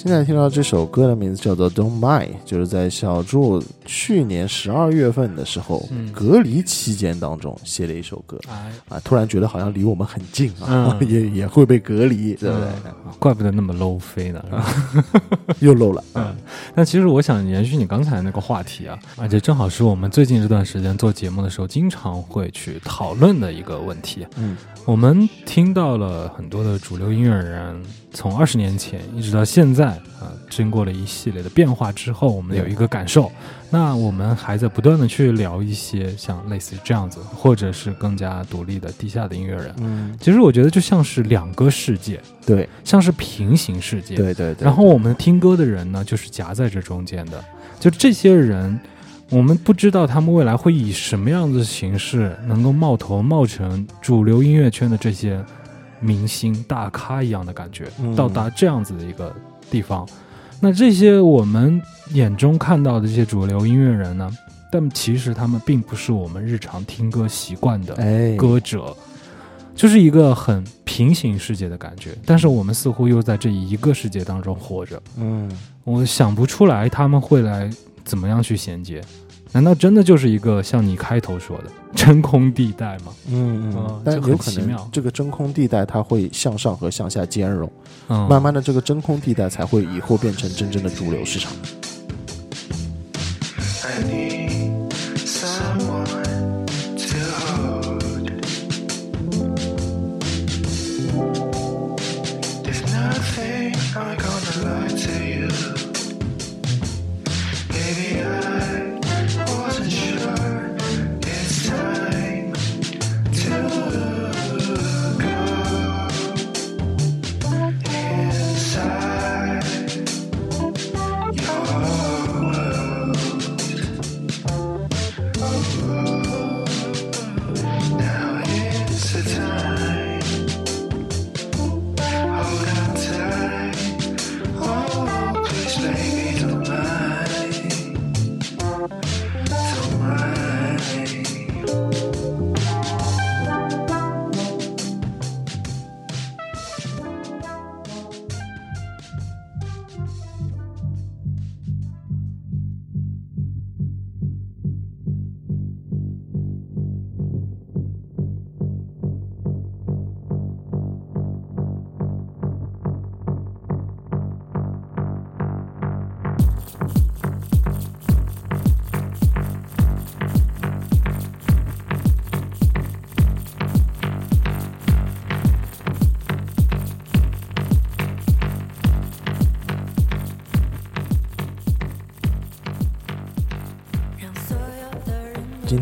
现在听到这首歌的名字叫做《Don't Mind》，就是在小住去年十二月份的时候、嗯隔离期间当中写了一首歌哎，啊，突然觉得好像离我们很近啊，嗯 也也会被隔离，对不对？嗯怪不得那么 low 飞呢。是吧 又漏了，嗯，那其实我想延续你刚才那个话题啊，而且正好是我们最近这段时间做节目的时候，经常会去讨论的一个问题。嗯我们听到了很多的主流音乐人，从二十年前一直到现在啊、经过了一系列的变化之后，我们有一个感受。那我们还在不断的去聊一些像类似于这样子，或者是更加独立的地下的音乐人。嗯，其实我觉得就像是两个世界，对像是平行世界。对对对。然后我们听歌的人呢，就是夹在这中间的。就这些人，我们不知道他们未来会以什么样的形式能够冒头冒成主流音乐圈的这些明星大咖一样的感觉，嗯到达这样子的一个地方。那这些我们眼中看到的这些主流音乐人呢，但其实他们并不是我们日常听歌习惯的哎，歌者，就是一个很平行世界的感觉。但是我们似乎又在这一个世界当中活着，嗯，我想不出来他们会来怎么样去衔接。难道真的就是一个像你开头说的 真空地带吗？嗯嗯嗯，但有可能这个真空地带它会向上和向下兼容，嗯，慢慢的这个真空地带才会以后变成真正的主流市场。I need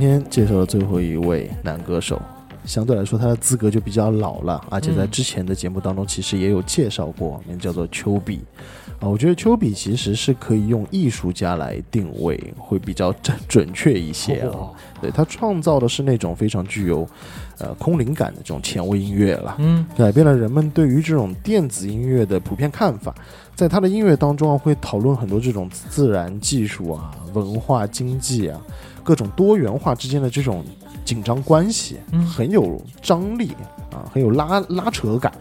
天介绍的最后一位男歌手，相对来说他的资格就比较老了，而且在嗯之前的节目当中其实也有介绍过，名叫做丘比。啊，我觉得丘比其实是可以用艺术家来定位，会比较准准确一些啊。哦对他创造的是那种非常具有呃空灵感的这种前卫音乐了。嗯改变了人们对于这种电子音乐的普遍看法。在他的音乐当中啊，会讨论很多这种自然技术啊、文化、经济啊各种多元化之间的这种紧张关系，嗯很有张力啊，很有拉拉扯感，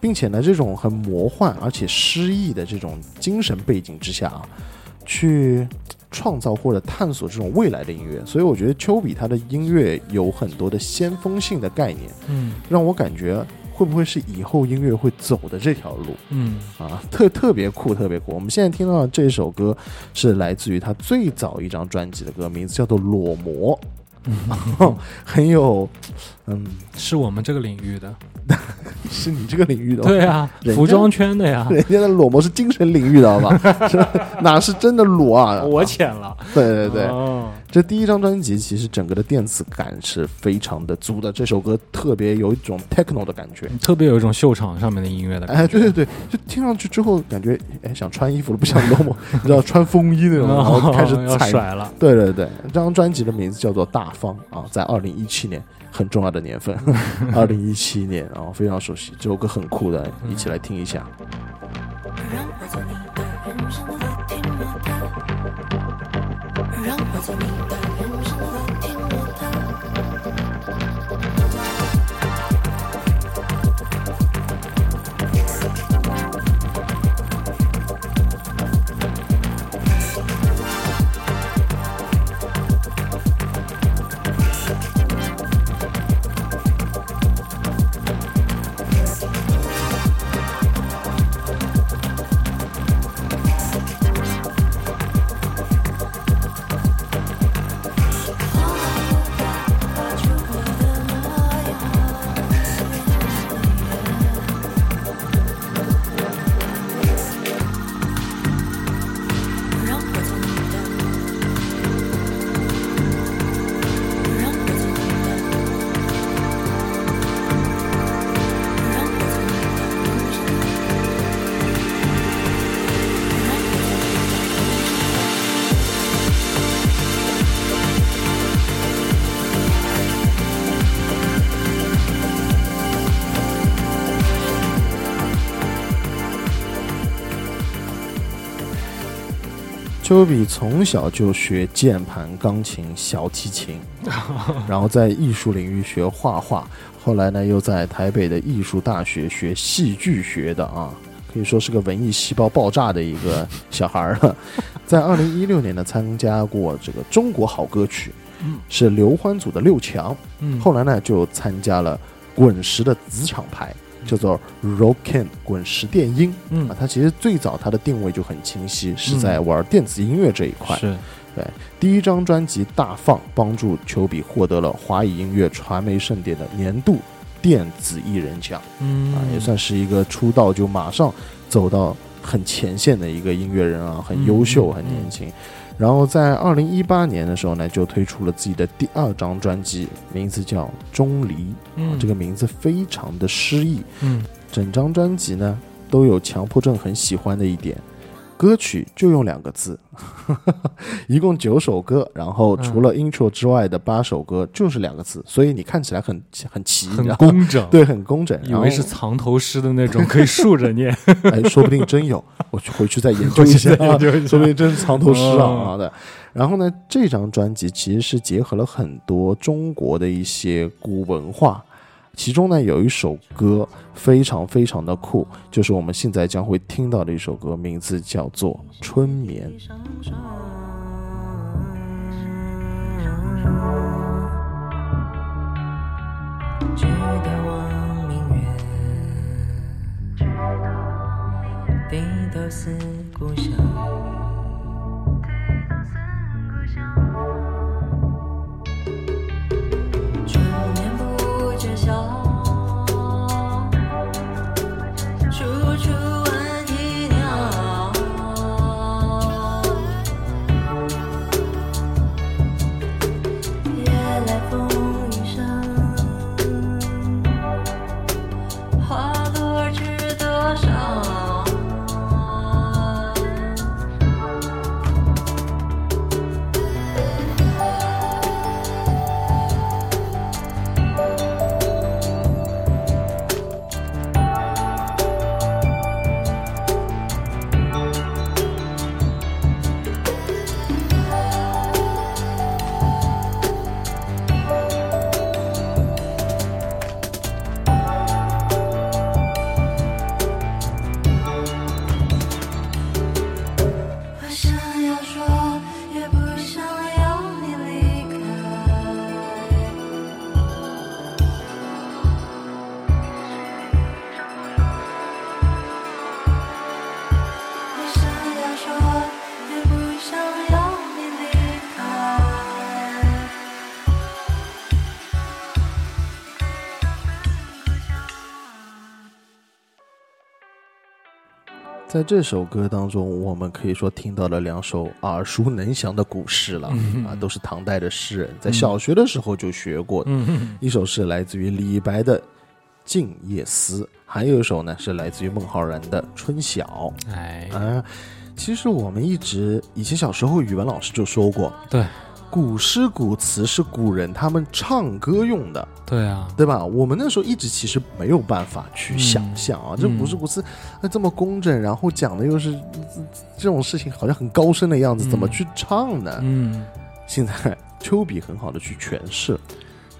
并且呢，这种很魔幻而且诗意的这种精神背景之下啊，去创造或者探索这种未来的音乐。所以我觉得丘比他的音乐有很多的先锋性的概念，嗯让我感觉会不会是以后音乐会走的这条路？嗯。啊？特特别酷，特别酷。我们现在听到的这首歌是来自于他最早一张专辑的歌，名字叫做《裸模》，很有嗯，是我们这个领域的，是你这个领域的吗对啊，服装圈的呀，人家的裸模是精神领域的，好吧？是哪是真的裸啊？我浅了，对对对，哦这第一张专辑其实整个的电子感是非常的足的，这首歌特别有一种 techno 的感觉。特别有一种秀场上面的音乐的感觉，哎，对对对，就听上去之后感觉哎想穿衣服了，不想裸模，你知道穿风衣那种，然后开始要踩。甩了，对对对，这张专辑的名字叫做《大方》啊，在二零一七年很重要的年份，二零一七年，然后非常熟悉，这首歌很酷的，一起来听一下。让我做你的人生丘比从小就学键盘、钢琴、小提琴，然后在艺术领域学画画，后来呢又在台北的艺术大学学戏剧学的啊，可以说是个文艺细胞爆炸的一个小孩儿了。在二零一六年呢，参加过这个中国好歌曲，嗯。是刘欢组的六强，嗯，后来呢就参加了滚石的子厂牌，叫做 Rockin 滚石电音。嗯啊，它其实最早它的定位就很清晰，是在玩电子音乐这一块。是对第一张专辑《大放》帮助丘比获得了华语音乐传媒盛典的年度电子艺人奖嗯啊，也算是一个出道就马上走到很前线的一个音乐人啊，很优秀，嗯很年轻。然后在二零一八年的时候呢，就推出了自己的第二张专辑，名字叫《钟离》啊嗯，这个名字非常的诗意。嗯整张专辑呢都有强迫症很喜欢的一点，歌曲就用两个字，一共九首歌，然后除了 intro 之外的八首歌就是两个字，所以你看起来很很齐，很工整，对，很工整，以为是藏头诗的那种，可以竖着念。说不定真有，我去回去再研究一下说不定真是藏头诗啊哦好的。然后呢，这张专辑其实是结合了很多中国的一些古文化。其中呢，有一首歌非常非常的酷，就是我们现在将会听到的一首歌，名字叫做《春眠》。低头思在这首歌当中，我们可以说听到了两首耳熟能详的古诗了、嗯啊，都是唐代的诗人在小学的时候就学过的。嗯一首是来自于李白的《静夜思》，还有一首呢是来自于孟浩然的《春晓哎》啊。其实我们一直以前小时候语文老师就说过，对，古诗古词是古人他们唱歌用的，对啊，对吧？我们那时候一直其实没有办法去想象啊，这古诗古词那这么工整，然后讲的又是这这种事情，好像很高深的样子，嗯。怎么去唱呢？嗯。现在丘比很好的去诠释，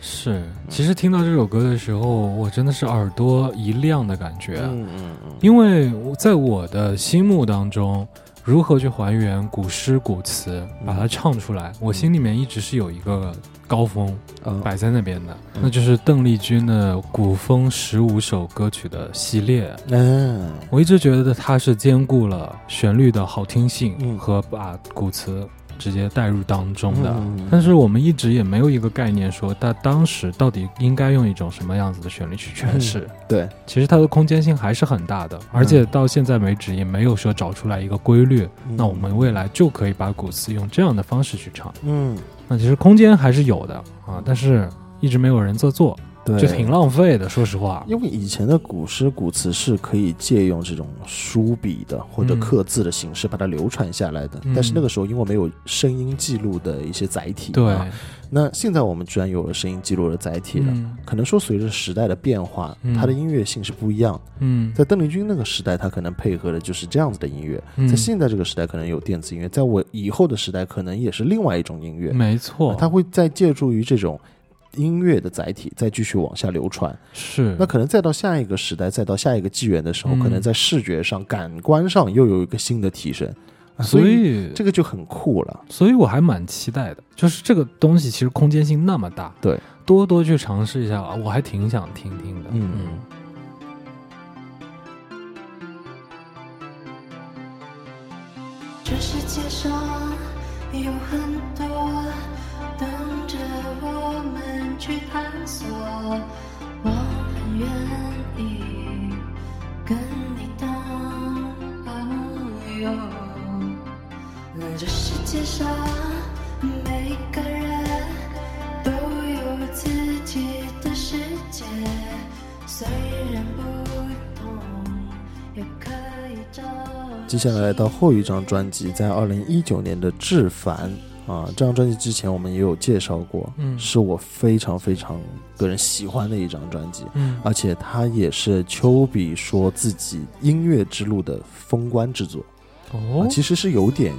是，其实听到这首歌的时候，我真的是耳朵一亮的感觉，嗯嗯嗯，因为我在我的心目当中，如何去还原古诗古词，把它唱出来，我心里面一直是有一个高峰嗯。摆在那边的，那就是邓丽君的古风十五首歌曲的系列。嗯。我一直觉得它是兼顾了旋律的好听性嗯。和把古词直接带入当中的。嗯但是我们一直也没有一个概念说，它当时到底应该用一种什么样子的旋律去诠释。对，其实它的空间性还是很大的，而且到现在为止也没有说找出来一个规律。嗯那我们未来就可以把古词用这样的方式去唱。嗯那其实空间还是有的啊，但是一直没有人在做，对，就挺浪费的。说实话，因为以前的古诗古词是可以借用这种书笔的或者嗯刻字的形式把它流传下来的，嗯但是那个时候因为没有声音记录的一些载体，对，啊那现在我们居然有了声音记录的载体了。嗯可能说随着时代的变化，嗯它的音乐性是不一样的。嗯，在邓丽君那个时代，她可能配合的就是这样子的音乐；嗯在现在这个时代，可能有电子音乐；在我以后的时代，可能也是另外一种音乐。没错，它会再借助于这种音乐的载体，再继续往下流传。是那可能再到下一个时代，再到下一个纪元的时候，嗯可能在视觉上、感官上又有一个新的提升。啊所所以这个就很酷了。所以我还蛮期待的，就是这个东西其实空间性那么大，对，多多去尝试一下啊，我还挺想听听的。嗯这世界上有很多等着我们去探索，我很愿意跟你当朋友。这世界上每个人都有自己的世界，虽然不同，也可以找。接下来到后一张专辑，在二零一九年的《致凡》啊，这张专辑之前我们也有介绍过，嗯是我非常非常个人喜欢的一张专辑，嗯而且它也是丘比说自己音乐之路的封关之作。哦啊，其实是有点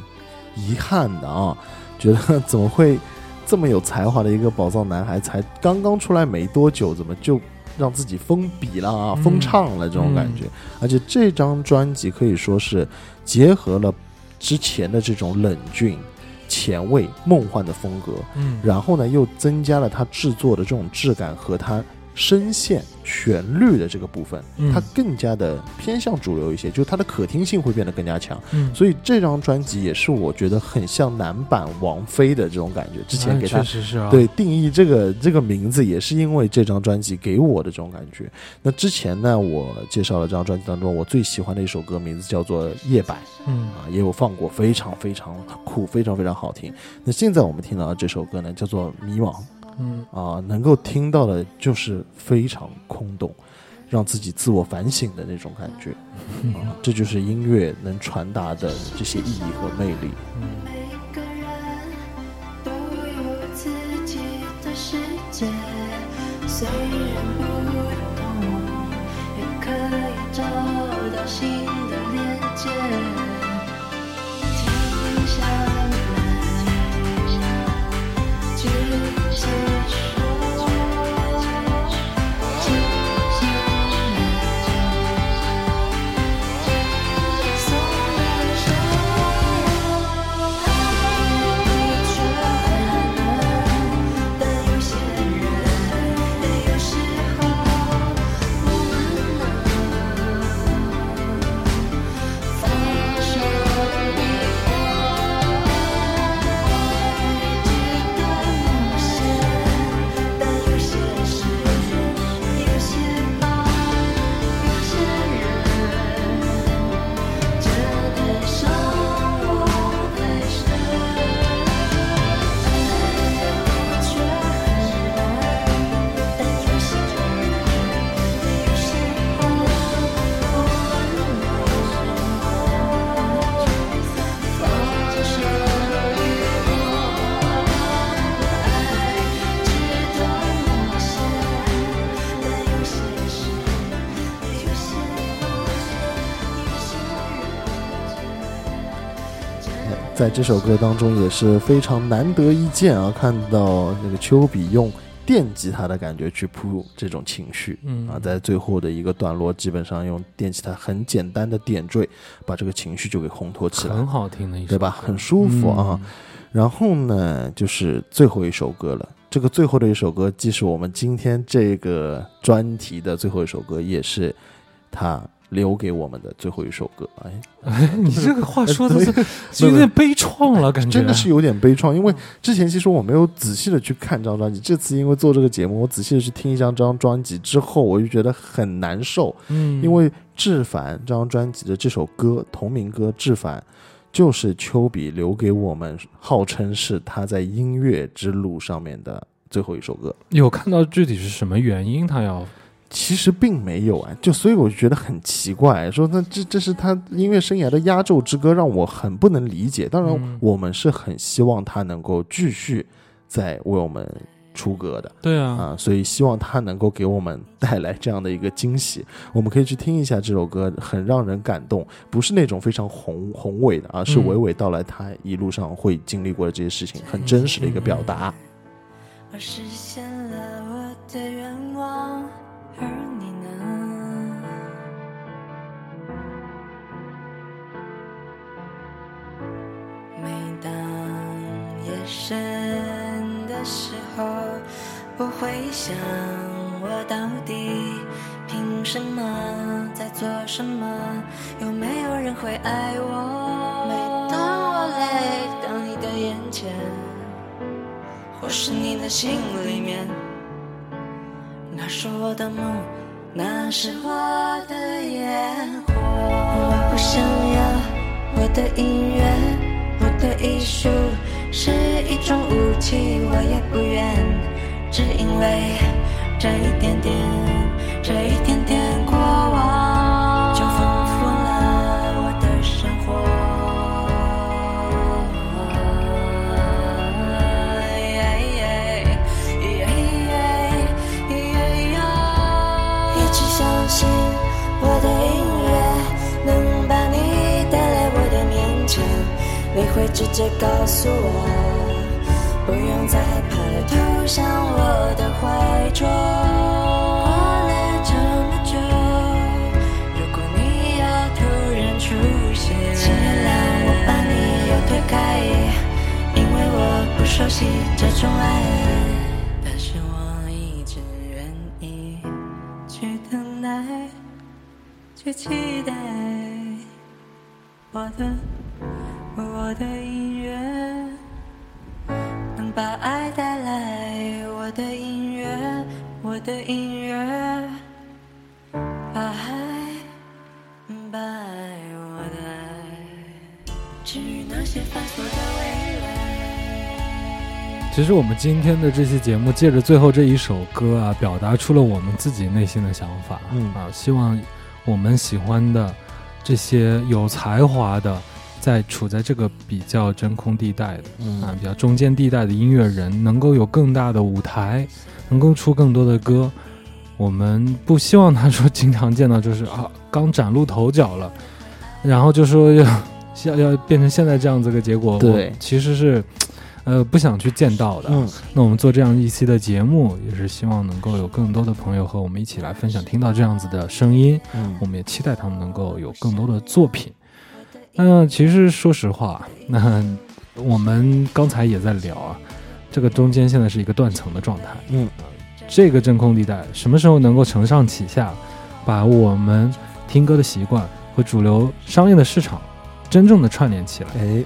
遗憾的啊，觉得 怎么会这么有才华的一个宝藏男孩，才刚刚出来没多久，怎么就让自己封笔了啊，嗯封唱了这种感觉？而且这张专辑可以说是结合了之前的这种冷峻、前卫、梦幻的风格，嗯，然后呢又增加了它制作的这种质感和它声线、旋律的这个部分，嗯它更加的偏向主流一些，就是它的可听性会变得更加强。嗯所以这张专辑也是我觉得很像男版王菲的这种感觉。之前哎给他确实是啊，对定义这个这个名字，也是因为这张专辑给我的这种感觉。那之前呢，我介绍了这张专辑当中我最喜欢的一首歌，名字叫做《夜白》嗯啊，也有放过，非常非常酷，非常非常好听。那现在我们听到的这首歌呢，叫做《迷惘》。嗯。啊，能够听到的就是非常空洞，让自己自我反省的那种感觉。啊，这就是音乐能传达的这些意义和魅力。每个人都有自己的世界，虽然在这首歌当中也是非常难得一见啊，看到那个丘比用电吉他的感觉去铺这种情绪，嗯啊，在最后的一个段落，基本上用电吉他很简单的点缀，把这个情绪就给烘托起来，很好听的一首歌，对吧？很舒服啊。嗯然后呢，就是最后一首歌了。这个最后的一首歌，既是我们今天这个专题的最后一首歌，也是他留给我们的最后一首歌。哎，哎，你这个话说的是有点悲怆了，感觉。真的是有点悲怆，因为之前其实我没有仔细的去看这张专辑，这次因为做这个节目，我仔细的去听一张这张专辑之后，我就觉得很难受，嗯，因为《志凡》这张专辑的这首歌同名歌《志凡》，就是丘比留给我们，号称是他在音乐之路上面的最后一首歌。有看到具体是什么原因他要其实并没有啊，就所以我就觉得很奇怪，说那这这是他音乐生涯的压轴之歌，让我很不能理解。当然嗯，我们是很希望他能够继续在为我们出歌的对啊，啊，所以希望他能够给我们带来这样的一个惊喜。我们可以去听一下这首歌，很让人感动，不是那种非常宏宏伟的，而是嗯娓娓道来他一路上会经历过的这些事情，很真实的一个表达。我实现了我的愿深的时候，我会想，我到底凭什么在做什么？有没有人会爱我？每当我累到你的眼前。或是你的心里面，那是我的梦，那是我的烟火。我不想要我的音乐，我的艺术是一种武器，我也不愿，只因为这一点点，这一点点。你会直接告诉我，不用再怕投向我的怀中。过了这么久，如果你要突然出现，请原谅我把你又推开，因为我不熟悉这种爱，但是我一直愿意去等待，去期待我的我的音乐能把爱带来，我的音乐，我的音乐把爱把爱我的爱，至于那些繁琐的未来。其实我们今天的这期节目，借着最后这一首歌啊，表达出了我们自己内心的想法。嗯啊，希望我们喜欢的这些有才华的，在处在这个比较真空地带的嗯啊，比较中间地带的音乐人，能够有更大的舞台，能够出更多的歌。我们不希望他说经常见到就是啊，刚崭露头角了，然后就说要要要变成现在这样子个结果。对我其实是。呃，不想去见到的。嗯，那我们做这样一期的节目，也是希望能够有更多的朋友和我们一起来分享，听到这样子的声音。嗯我们也期待他们能够有更多的作品。那其实说实话，那我们刚才也在聊啊，这个中间现在是一个断层的状态。嗯，这个真空地带什么时候能够承上启下，把我们听歌的习惯和主流商业的市场真正的串联起来？哎，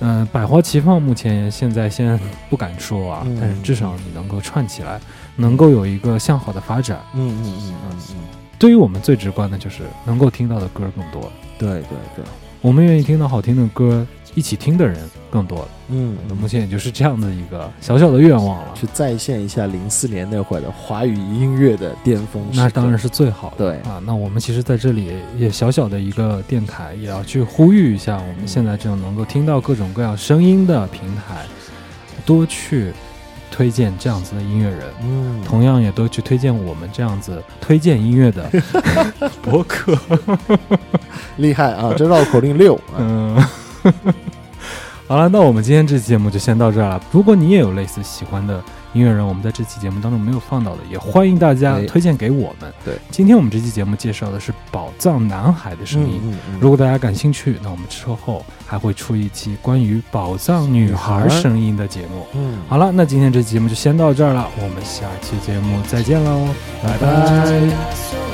嗯、百花齐放，目前现在先不敢说啊，嗯但是至少你能够串起来，能够有一个向好的发展。嗯嗯嗯嗯嗯，对于我们最直观的就是能够听到的歌更多，对对对，我们愿意听到好听的歌，一起听的人更多了。嗯，那目前也就是这样的一个小小的愿望了。去再现一下零四年那会儿的华语音乐的巅峰，那当然是最好的。对啊，那我们其实在这里也小小的一个电台，也要去呼吁一下，我们现在这种能够听到各种各样声音的平台，多去推荐这样子的音乐人。嗯，同样也都去推荐我们这样子推荐音乐的 博客。厉害啊！这绕口令六，啊嗯，好了，那我们今天这期节目就先到这儿了。如果你也有类似喜欢的音乐人，我们在这期节目当中没有放到的，也欢迎大家哎推荐给我们。对，今天我们这期节目介绍的是宝藏男孩的声音。嗯嗯如果大家感兴趣，那我们之后还会出一期关于宝藏女孩声音的节目。嗯，好了，那今天这期节目就先到这儿了，我们下期节目再见喽，拜拜